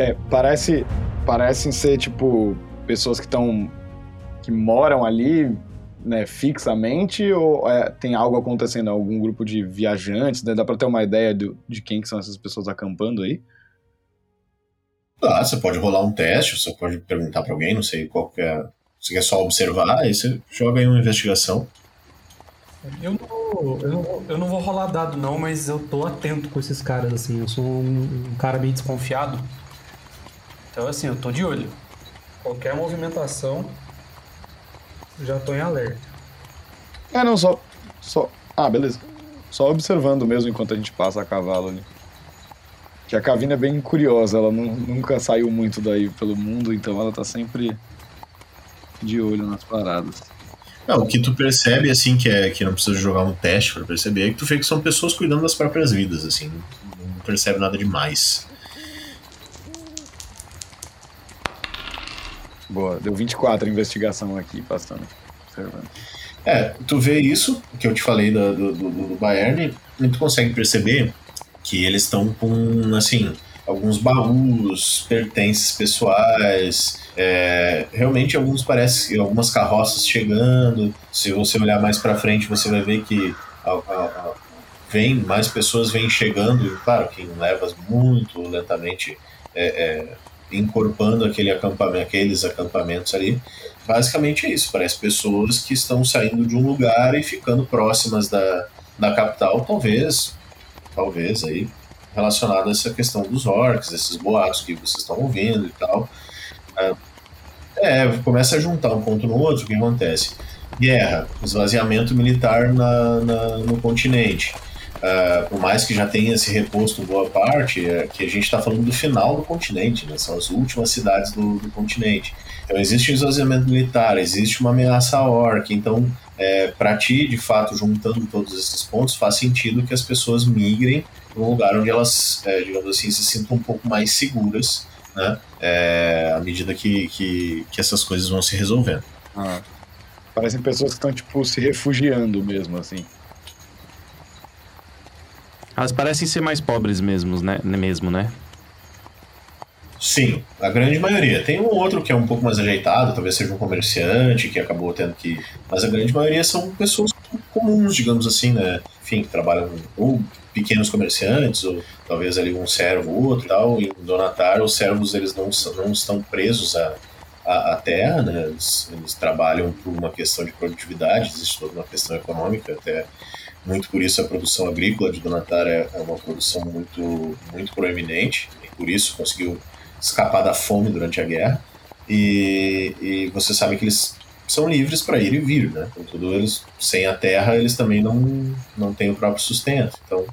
É, parece. Parecem ser, tipo, pessoas que estão. que moram ali, né, fixamente, ou é, tem algo acontecendo, algum grupo de viajantes, né? Dá pra ter uma ideia de, de quem que são essas pessoas acampando aí? Ah, você pode rolar um teste, você pode perguntar pra alguém, não sei qual que é. Você quer só observar, aí você joga aí uma investigação. Eu não, eu, não, vou- eu não vou rolar dado, não, mas eu tô atento com esses caras, assim. Eu sou um, um cara meio desconfiado. Então, assim, eu tô de olho. Qualquer movimentação, já tô em alerta. É, não, só. só ah, beleza. Só observando mesmo enquanto a gente passa a cavalo ali. Que a Cavina é bem curiosa, ela nu- nunca saiu muito daí pelo mundo, então ela tá sempre de olho nas paradas. Não, o que tu percebe, assim, que, é, que não precisa jogar um teste pra perceber, é que tu vê que são pessoas cuidando das próprias vidas, assim, não, não percebe nada demais. Boa, deu 24 a investigação aqui, passando. Observando. É, tu vê isso, que eu te falei do, do, do, do Bayern, e tu consegue perceber que eles estão com, assim, alguns baús, pertences pessoais, é, realmente alguns parece algumas carroças chegando. Se você olhar mais pra frente, você vai ver que a- a- a- vem mais pessoas vêm chegando, e claro, quem leva muito lentamente é, é, encorpando aquele acampamento, aqueles acampamentos ali. Basicamente é isso, parece pessoas que estão saindo de um lugar e ficando próximas da, da capital, talvez, talvez aí relacionado a essa questão dos orcs, esses boatos que vocês estão ouvindo e tal. É, é, começa a juntar um ponto no outro, o que acontece? Guerra, esvaziamento militar na, na- no continente. Ah, por mais que já tenha se reposto boa parte, é que a gente está falando do final do continente, né? são as últimas cidades do, do continente. Então existe um esvaziamento militar, existe uma ameaça à orc, então é, para ti, de fato, juntando todos esses pontos, faz sentido que as pessoas migrem para um lugar onde elas, é, digamos assim, se sintam um pouco mais seguras, né? É, à medida que, que, que essas coisas vão se resolvendo. Ah. Parecem pessoas que estão, tipo, se refugiando mesmo, assim. Elas parecem ser mais pobres mesmo, né? Mesmo, né? Sim, a grande maioria. Tem um outro que é um pouco mais ajeitado, talvez seja um comerciante que acabou tendo que. Mas a grande maioria são pessoas comuns, digamos assim, né? Enfim, que trabalham ou pequenos comerciantes, ou talvez ali um servo ou outro e tal. Em Donatar, os servos eles não, não estão presos à, à, à terra, né? Eles, eles trabalham por uma questão de produtividade, existe toda uma questão econômica, até muito por isso a produção agrícola de Donatar é, é uma produção muito, muito proeminente, e por isso conseguiu escapar da fome durante a guerra. E, e você sabe que eles são livres para ir e vir, né? Contudo, eles, sem a terra, eles também não, não têm o próprio sustento. Então,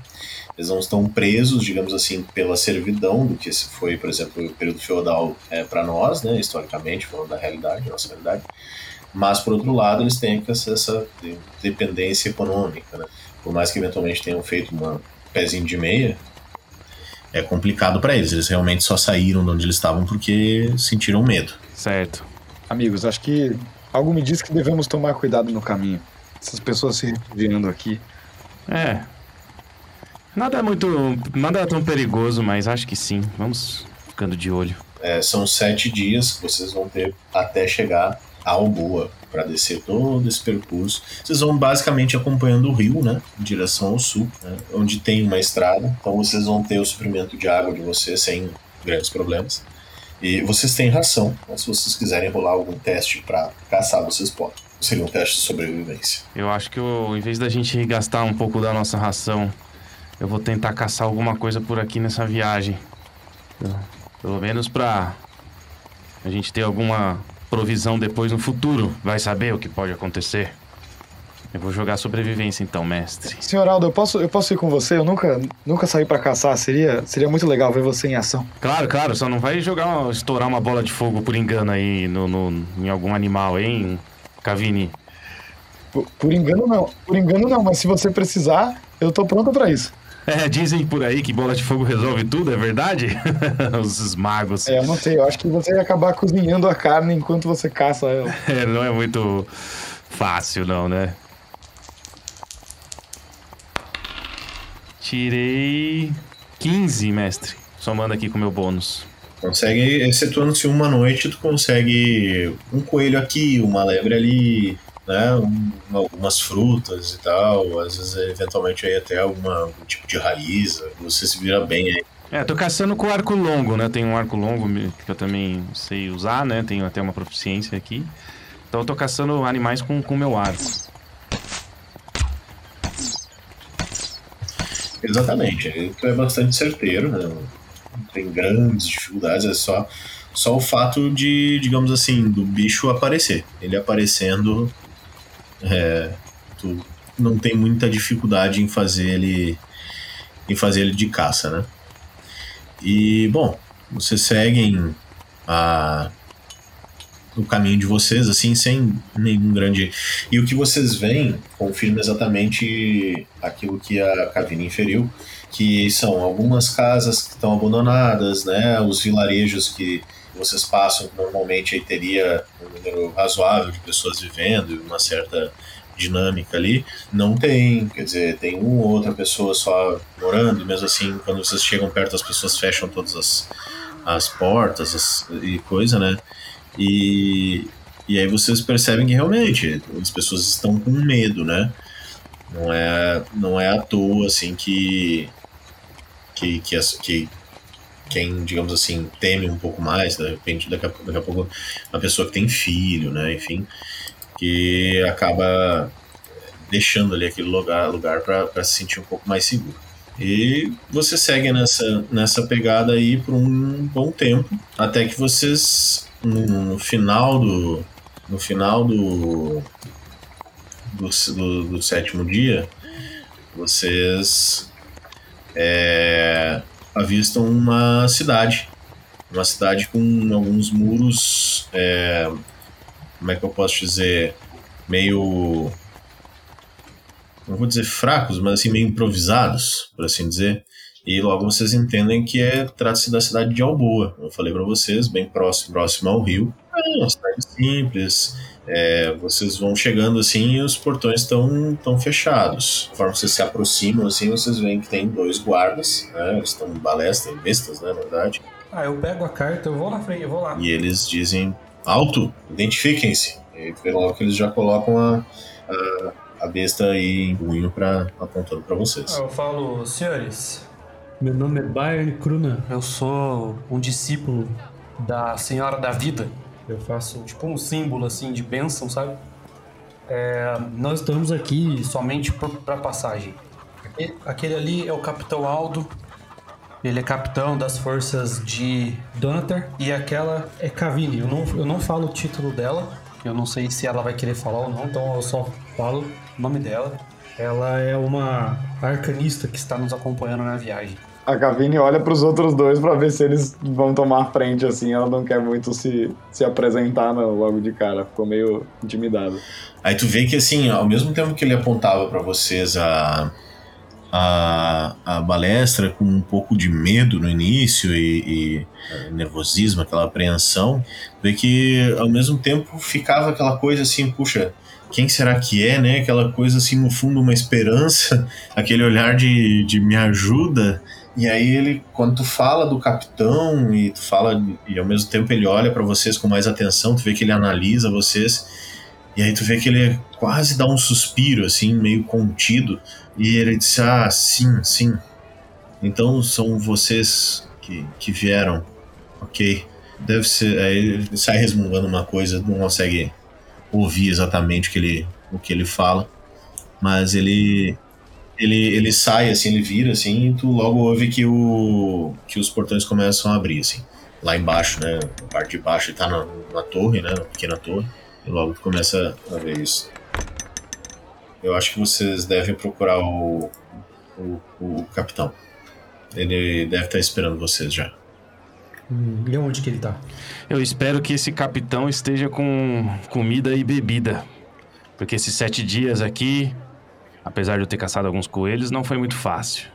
eles não estão presos, digamos assim, pela servidão do que foi, por exemplo, o período feudal é, para nós, né? Historicamente, falando da realidade, nossa realidade. Mas, por outro lado, eles têm essa, essa de- dependência econômica, né? Por mais que eventualmente tenham feito uma pezinho de meia, é complicado para eles. Eles realmente só saíram de onde eles estavam porque sentiram medo. Certo. Amigos, acho que algo me diz que devemos tomar cuidado no caminho. Essas pessoas se refugiando aqui. É. Nada é muito. Nada é tão perigoso, mas acho que sim. Vamos ficando de olho. É, são sete dias que vocês vão ter até chegar a Alboa para descer todo esse percurso. Vocês vão basicamente acompanhando o rio, né, em direção ao sul, né, onde tem uma estrada. Então vocês vão ter o suprimento de água de vocês sem grandes problemas. E vocês têm ração, mas se vocês quiserem rolar algum teste para caçar, vocês podem. Seria um teste de sobrevivência. Eu acho que eu, em vez da gente gastar um pouco da nossa ração, eu vou tentar caçar alguma coisa por aqui nessa viagem. Pelo menos pra a gente ter alguma provisão depois no futuro. Vai saber o que pode acontecer. Eu vou jogar sobrevivência então, mestre. Senhor Aldo, eu posso, eu posso ir com você? Eu nunca, nunca saí pra caçar. Seria, seria muito legal ver você em ação. Claro, claro, só não vai jogar, uma- estourar uma bola de fogo por engano aí no, no- em algum animal, hein, Cavini? Por, por engano não. Por engano não, mas se você precisar, eu tô pronto pra isso. É, dizem por aí que bola de fogo resolve tudo, é verdade? Os magos. É, eu não sei. Eu acho que você ia acabar cozinhando a carne enquanto você caça ela. É, não é muito fácil, não, né? Tirei 15, mestre. Somando aqui com o meu bônus. Consegue, excetuando-se uma noite, tu consegue um coelho aqui, uma lebre ali, né? Um, algumas frutas e tal. Às vezes, eventualmente, aí até alguma, algum tipo de raiz. Você se vira bem aí. É, tô caçando com arco longo, né? Tem um arco longo que eu também sei usar, né? Tenho até uma proficiência aqui. Então eu tô caçando animais com o meu arco. Exatamente. Tu é bastante certeiro, né? Não tem grandes dificuldades, é só, só o fato de, digamos assim, do bicho aparecer. Ele aparecendo, é, tu não tem muita dificuldade em fazer ele em fazer ele de caça, né? E bom, vocês seguem a o caminho de vocês, assim, sem nenhum grande. E o que vocês veem confirma exatamente aquilo que a Cavina inferiu, que são algumas casas que estão abandonadas, né? Os vilarejos que vocês passam, normalmente aí teria um número razoável de pessoas vivendo e uma certa dinâmica ali. Não tem, quer dizer, tem uma ou outra pessoa só morando, mesmo assim, quando vocês chegam perto, as pessoas fecham todas as, as portas as, e coisa, né? E, e aí vocês percebem que realmente as pessoas estão com medo, né? Não é, não é à toa, assim, que, que, que, que quem, digamos assim, teme um pouco mais, de repente, daqui a, daqui a pouco, uma pessoa que tem filho, né? Enfim, que acaba deixando ali aquele lugar, lugar para se sentir um pouco mais seguro. E você segue nessa, nessa pegada aí por um bom tempo, até que vocês no, final do no final do do, do, do sétimo dia vocês é, avistam uma cidade uma cidade com alguns muros é, como é que eu posso dizer meio não vou dizer fracos mas assim meio improvisados por assim dizer e logo vocês entendem que é trata-se da cidade de Alboa. Eu falei para vocês, bem próximo, próximo ao rio. É uma cidade simples. É, vocês vão chegando assim e os portões estão tão fechados. Conforme vocês se aproximam, assim, vocês veem que tem dois guardas, né? Eles estão balestas, bestas, né, na verdade. Ah, eu pego a carta, eu vou na frente, eu vou lá. E eles dizem, alto, identifiquem-se. E logo que eles já colocam a, a, a besta aí em punho pra, apontando para vocês. Ah, eu falo, senhores, meu nome é Bayern Kruna. Eu sou um discípulo da Senhora da Vida. Eu faço tipo um símbolo assim de bênção, sabe? É, nós estamos aqui somente para passagem. Aquele ali é o Capitão Aldo. Ele é capitão das forças de Donatar. E aquela é Cavini. Eu não, eu não falo o título dela. Eu não sei se ela vai querer falar ou não, então eu só falo o nome dela. Ela é uma arcanista que está nos acompanhando na viagem. A Cavini olha para os outros dois para ver se eles vão tomar frente, assim. Ela não quer muito se, se apresentar não, logo de cara. Ficou meio intimidada. Aí tu vê que, assim, ao mesmo tempo que ele apontava para vocês a, a, a balestra com um pouco de medo no início e, e nervosismo, aquela apreensão, vê que ao mesmo tempo ficava aquela coisa assim, puxa, quem será que é, né? Aquela coisa assim, no fundo, uma esperança, aquele olhar de, de me ajuda. E aí ele, quando tu fala do capitão e tu fala, e ao mesmo tempo ele olha para vocês com mais atenção, tu vê que ele analisa vocês, e aí tu vê que ele quase dá um suspiro, assim, meio contido, e ele diz, ah, sim, sim, então são vocês que, que vieram, ok, deve ser, aí ele sai resmungando uma coisa, não consegue ouvir exatamente o que ele, o que ele fala, mas ele ele, ele sai assim, ele vira assim, e tu logo ouve que o que os portões começam a abrir assim. Lá embaixo, né, na parte de baixo, ele tá na, na torre, né, na pequena torre, e logo tu começa a ver isso. Eu acho que vocês devem procurar o, o, o capitão. Ele deve estar esperando vocês já. Hum, e onde que ele tá? Eu espero que esse capitão esteja com comida e bebida. Porque esses sete dias aqui, apesar de eu ter caçado alguns coelhos, não foi muito fácil.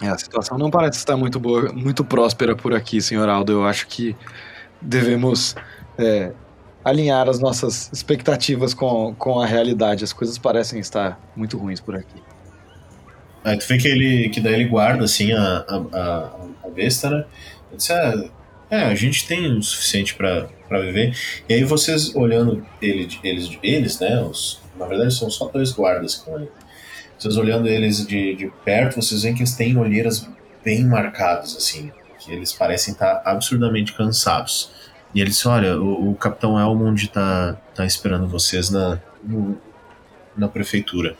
É, a situação não parece estar muito boa, muito próspera por aqui, senhor Aldo. Eu acho que devemos é, alinhar as nossas expectativas com, com a realidade. As coisas parecem estar muito ruins por aqui. Aí tu vê que ele que daí ele guarda assim a, a, a besta, né? Eu disse, ah, é, a gente tem o suficiente pra pra viver. E aí vocês olhando ele, eles, eles, né? Os, na verdade são só dois guardas que estão ali. Vocês olhando eles de, de perto, vocês veem que eles têm olheiras bem marcadas, assim. Que eles parecem estar absurdamente cansados. E ele disse, olha, o, o Capitão Elmond tá, tá esperando vocês na, no- na prefeitura.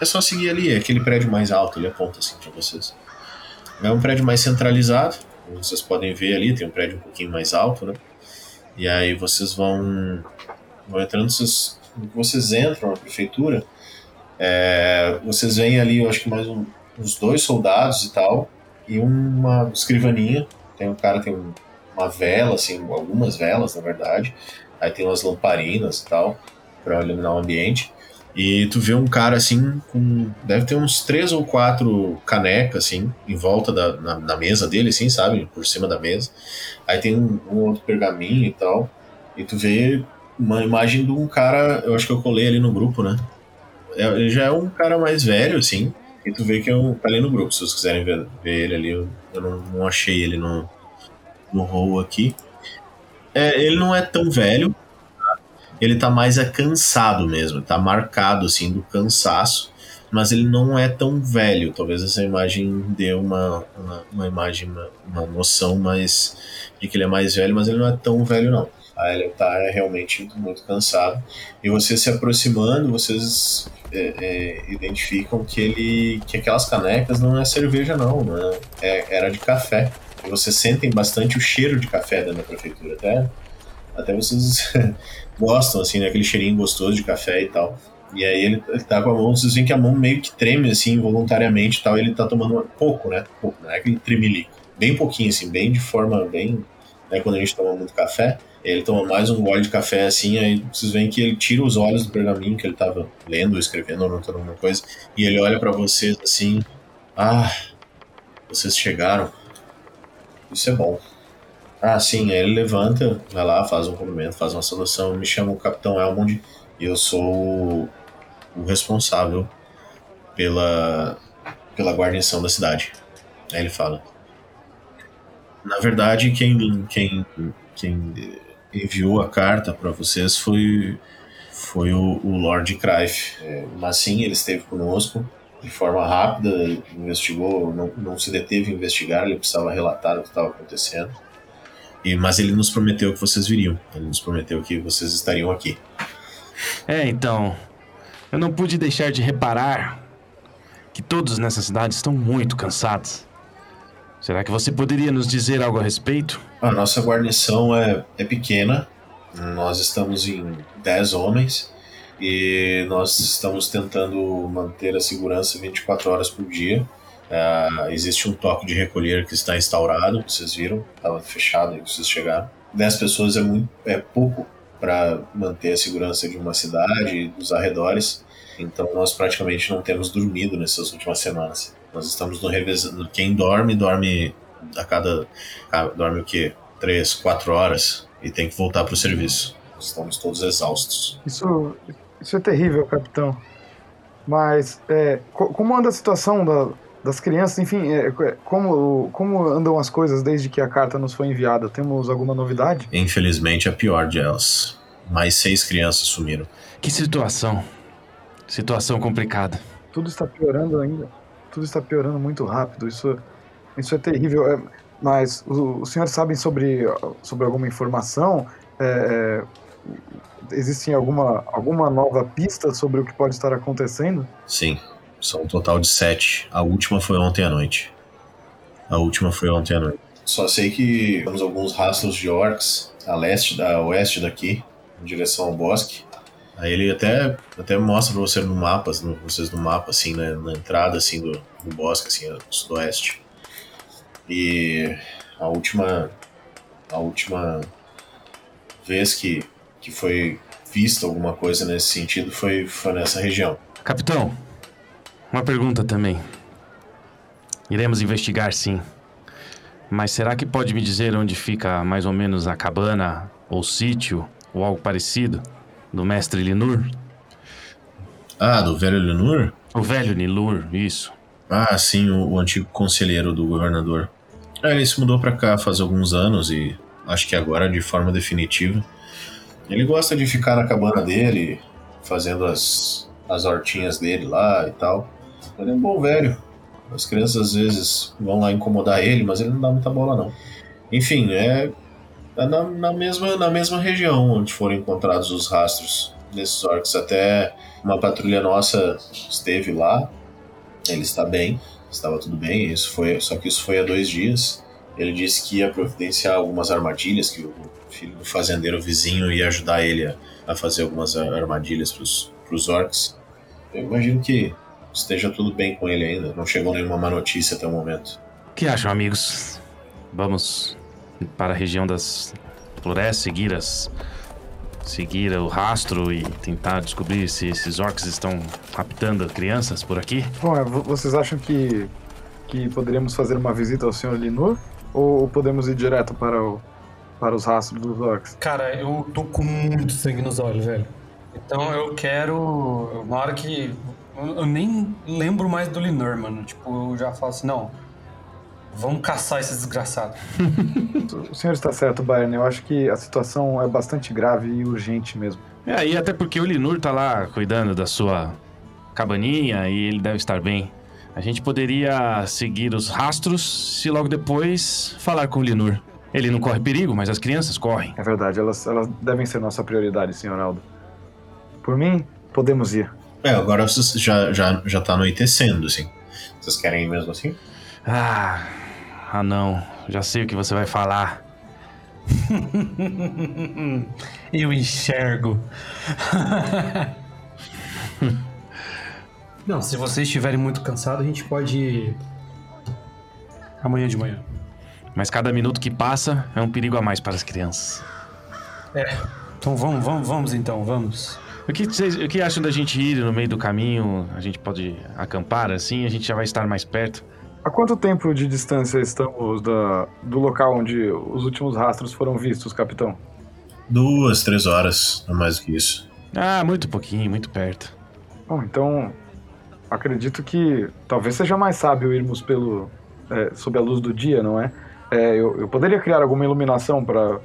É só seguir ali, é aquele prédio mais alto, ele aponta assim pra vocês. É um prédio mais centralizado, como vocês podem ver ali, tem um prédio um pouquinho mais alto, né? E aí vocês vão, vão entrando, vocês, vocês entram na prefeitura, é, vocês veem ali, eu acho que mais um- uns dois soldados e tal, e uma escrivaninha. Tem um cara, tem um- uma vela, assim, algumas velas, na verdade. Aí tem umas lamparinas e tal, pra iluminar o ambiente. E tu vê um cara assim, com. Deve ter uns três ou quatro canecas, assim, em volta da na, na mesa dele, assim, sabe? Por cima da mesa. Aí tem um, um outro pergaminho e tal. E tu vê uma imagem de um cara, eu acho que eu colei ali no grupo, né? É, ele já é um cara mais velho, assim. E tu vê que é um. Tá ali no grupo, se vocês quiserem ver, ver ele ali. Eu, eu não, não achei ele no, no roll aqui. É, ele não é tão velho. tá? Ele tá mais é cansado mesmo. Tá marcado, assim, do cansaço. Mas ele não é tão velho. Talvez essa imagem dê uma, uma, uma imagem, uma, uma noção mais de que ele é mais velho, mas ele não é tão velho, não. Ah, ele tá realmente muito cansado. E você se aproximando, vocês é, é, identificam que ele que aquelas canecas não é cerveja não, não é, é- era de café. E vocês sentem bastante o cheiro de café da prefeitura, até até vocês gostam assim, né, aquele cheirinho gostoso de café e tal. E aí ele, ele tá com a mão, vocês veem que a mão meio que treme assim voluntariamente e tal, ele tá tomando pouco, né? Pouco, não é aquele tremelico. Bem pouquinho assim, bem de forma bem, né, quando a gente toma muito café, ele toma mais um gole de café assim, aí vocês veem que ele tira os olhos do pergaminho que ele tava lendo, escrevendo, anotando alguma coisa, e ele olha pra vocês assim: Ah, vocês chegaram. Isso é bom. Ah, sim, aí ele levanta, vai lá, faz um cumprimento, faz uma saudação. Me chamo Capitão Elmond e eu sou o, o responsável pela, pela guarnição da cidade. Aí ele fala: Na verdade, quem, quem, quem enviou a carta para vocês foi, foi o, o Lord Crife. É, mas sim, ele esteve conosco de forma rápida, investigou, não, não se deteve em investigar, ele precisava relatar o que estava acontecendo. E, mas ele nos prometeu que vocês viriam. Ele nos prometeu que vocês estariam aqui. É, então. Eu não pude deixar de reparar que todos nessa cidade estão muito cansados. Será que você poderia nos dizer algo a respeito? A nossa guarnição é, é pequena. Nós estamos em 10 homens e nós estamos tentando manter a segurança 24 horas por dia. Ah, existe um toque de recolher que está instaurado, vocês viram, estava fechado aí que vocês chegaram. 10 pessoas é, muito, é pouco para manter a segurança de uma cidade e dos arredores. Então nós praticamente não temos dormido nessas últimas semanas. Nós estamos no revezamento. Quem dorme, dorme a cada. a- Dorme o quê? Três, quatro horas e tem que voltar para o serviço. Estamos todos exaustos. Isso, isso é terrível, capitão. Mas é, co- como anda a situação da- das crianças? Enfim, é, é, como, como andam as coisas desde que a carta nos foi enviada? Temos alguma novidade? Infelizmente, a pior delas. Mais seis crianças sumiram. Que situação. Situação complicada. Tudo está piorando ainda. Tudo está piorando muito rápido. Isso, isso é terrível. É, mas o- os senhores sabem sobre, sobre alguma informação? É, é, existem alguma, alguma nova pista sobre o que pode estar acontecendo? Sim, são um total de sete. A última foi ontem à noite. A última foi ontem à noite. Só sei que temos alguns rastros de orcs a leste, da, a oeste daqui, em direção ao bosque. Aí ele até, até mostra pra você no mapa, no, vocês no mapa, assim, né, na entrada assim, do, do bosque, assim, no sudoeste. E a última, a última vez que, que foi vista alguma coisa nesse sentido foi, foi nessa região. Capitão, uma pergunta também. Iremos investigar sim. Mas será que pode me dizer onde fica mais ou menos a cabana, ou sítio, ou algo parecido, do mestre Linur? Ah, do velho Lenur? O velho Nilur, isso. Ah, sim, o, o antigo conselheiro do governador. É, ele se mudou pra cá faz alguns anos e acho que agora de forma definitiva. Ele gosta de ficar na cabana dele, fazendo as, as hortinhas dele lá e tal. Ele é um bom velho. As crianças às vezes vão lá incomodar ele, mas ele não dá muita bola não. Enfim, é, é na, na mesma, na mesma região onde foram encontrados os rastros desses orcs. Até uma patrulha nossa esteve lá. Ele está bem, estava tudo bem. Isso foi, só que isso foi há dois dias. Ele disse que ia providenciar algumas armadilhas, que o filho do fazendeiro vizinho ia ajudar ele a, a fazer algumas armadilhas para os orcs. Eu imagino que esteja tudo bem com ele ainda. Não chegou nenhuma má notícia até o momento. O que acham, amigos? Vamos para a região das florestas, seguir as seguir o rastro e tentar descobrir se esses orcs estão raptando crianças por aqui? Bom, é, vo- vocês acham que, que poderíamos fazer uma visita ao Sr. Linur? Ou podemos ir direto para, o, para os rastros dos orcs? Cara, eu tô com muito sangue nos olhos, velho. Então eu quero. Uma hora que. Eu nem lembro mais do Linor, mano. Tipo, eu já falo assim, não. Vamos caçar esse desgraçado. O senhor está certo, Bayern. Eu acho que a situação é bastante grave e urgente mesmo. É, e até porque o Linur tá lá cuidando da sua cabaninha e ele deve estar bem. A gente poderia seguir os rastros se logo depois falar com o Linur. Ele não corre perigo, mas as crianças correm. É verdade, elas, elas devem ser nossa prioridade, Sr. Aldo. Por mim, podemos ir. É, agora vocês já, já, já tá anoitecendo, assim. Vocês querem ir mesmo assim? Ah, ah não. Já sei o que você vai falar. eu enxergo. Não, se vocês estiverem muito cansados, a gente pode ir amanhã de manhã. Mas cada minuto que passa é um perigo a mais para as crianças. Então vamos, vamos, vamos então, vamos. O que, vocês, o que acham da gente ir no meio do caminho? A gente pode acampar assim, a gente já vai estar mais perto. Há quanto tempo de distância estamos da, do local onde os últimos rastros foram vistos, capitão? Duas, três horas, não mais do que isso. Ah, muito pouquinho, muito perto. Bom, então acredito que talvez seja mais sábio irmos pelo é, sob a luz do dia, não é? É, eu, eu poderia criar alguma iluminação para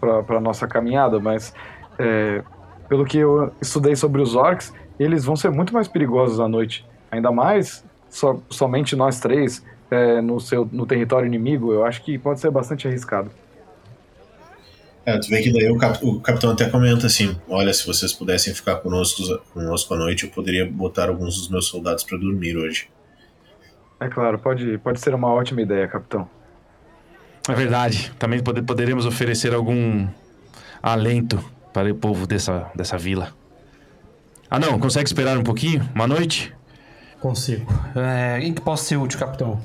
para nossa caminhada, mas é, pelo que eu estudei sobre os orcs, eles vão ser muito mais perigosos à noite. Ainda mais so, somente nós três é, no seu no território inimigo. Eu acho que pode ser bastante arriscado. É, tu vê que daí o, cap- o capitão até comenta assim: olha, se vocês pudessem ficar conosco, conosco à noite, eu poderia botar alguns dos meus soldados para dormir hoje. É claro, pode pode ser uma ótima ideia, capitão. É verdade. Também pode- poderemos oferecer algum alento para o povo dessa, dessa vila. Ah, não, consegue esperar um pouquinho? Uma noite? Consigo. É, em que posso ser útil, capitão?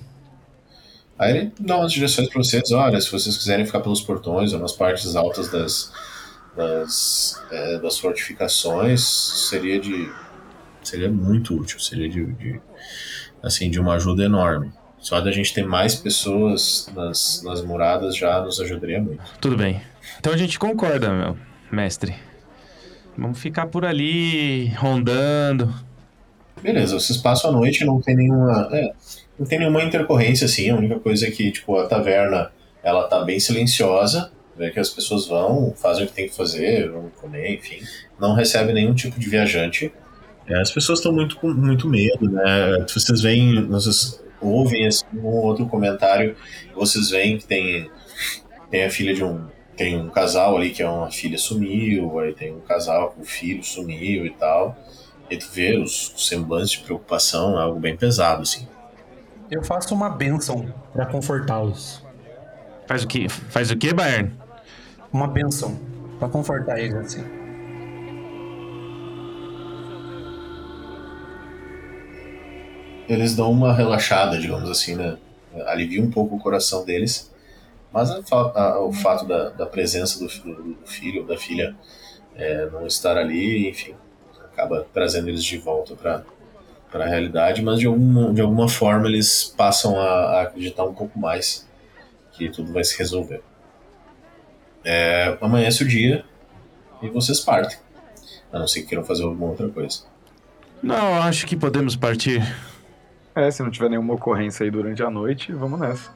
Aí ele dá umas direções para vocês: olha, se vocês quiserem ficar pelos portões ou nas partes altas das, das, é, das fortificações, seria de. seria muito útil, seria de, de assim, de uma ajuda enorme. Só da gente ter mais pessoas nas, nas muradas já nos ajudaria muito. Tudo bem. Então a gente concorda, meu mestre. Vamos ficar por ali, rondando. Beleza, vocês passam a noite, não tem nenhuma. é, não tem nenhuma intercorrência, assim. A única coisa é que, tipo, a taverna ela tá bem silenciosa. Vê que as pessoas vão, fazem o que tem que fazer, vão comer, enfim. Não recebe nenhum tipo de viajante. É, as pessoas estão muito com muito medo, né? Vocês veem, vocês ouvem assim, um ou outro comentário, vocês veem que tem, tem a filha de um. Tem um casal ali que é uma filha sumiu, aí tem um casal que o filho sumiu e tal. E tu vê os, os semblantes de preocupação, é algo bem pesado, assim. Eu faço uma benção pra confortá-los. Faz o que? Faz o que, Bayern? Uma benção pra confortar eles, assim. Eles dão uma relaxada, digamos assim, né? Alivia um pouco o coração deles. Mas a a- o fato da, da presença do, do- do filho ou da filha é, não estar ali, enfim, acaba trazendo eles de volta para para a realidade, mas de alguma, de alguma forma eles passam a, a acreditar um pouco mais que tudo vai se resolver. É, amanhece o dia e vocês partem, a não ser que queiram fazer alguma outra coisa. Não, acho que podemos partir. É, se não tiver nenhuma ocorrência aí durante a noite, vamos nessa.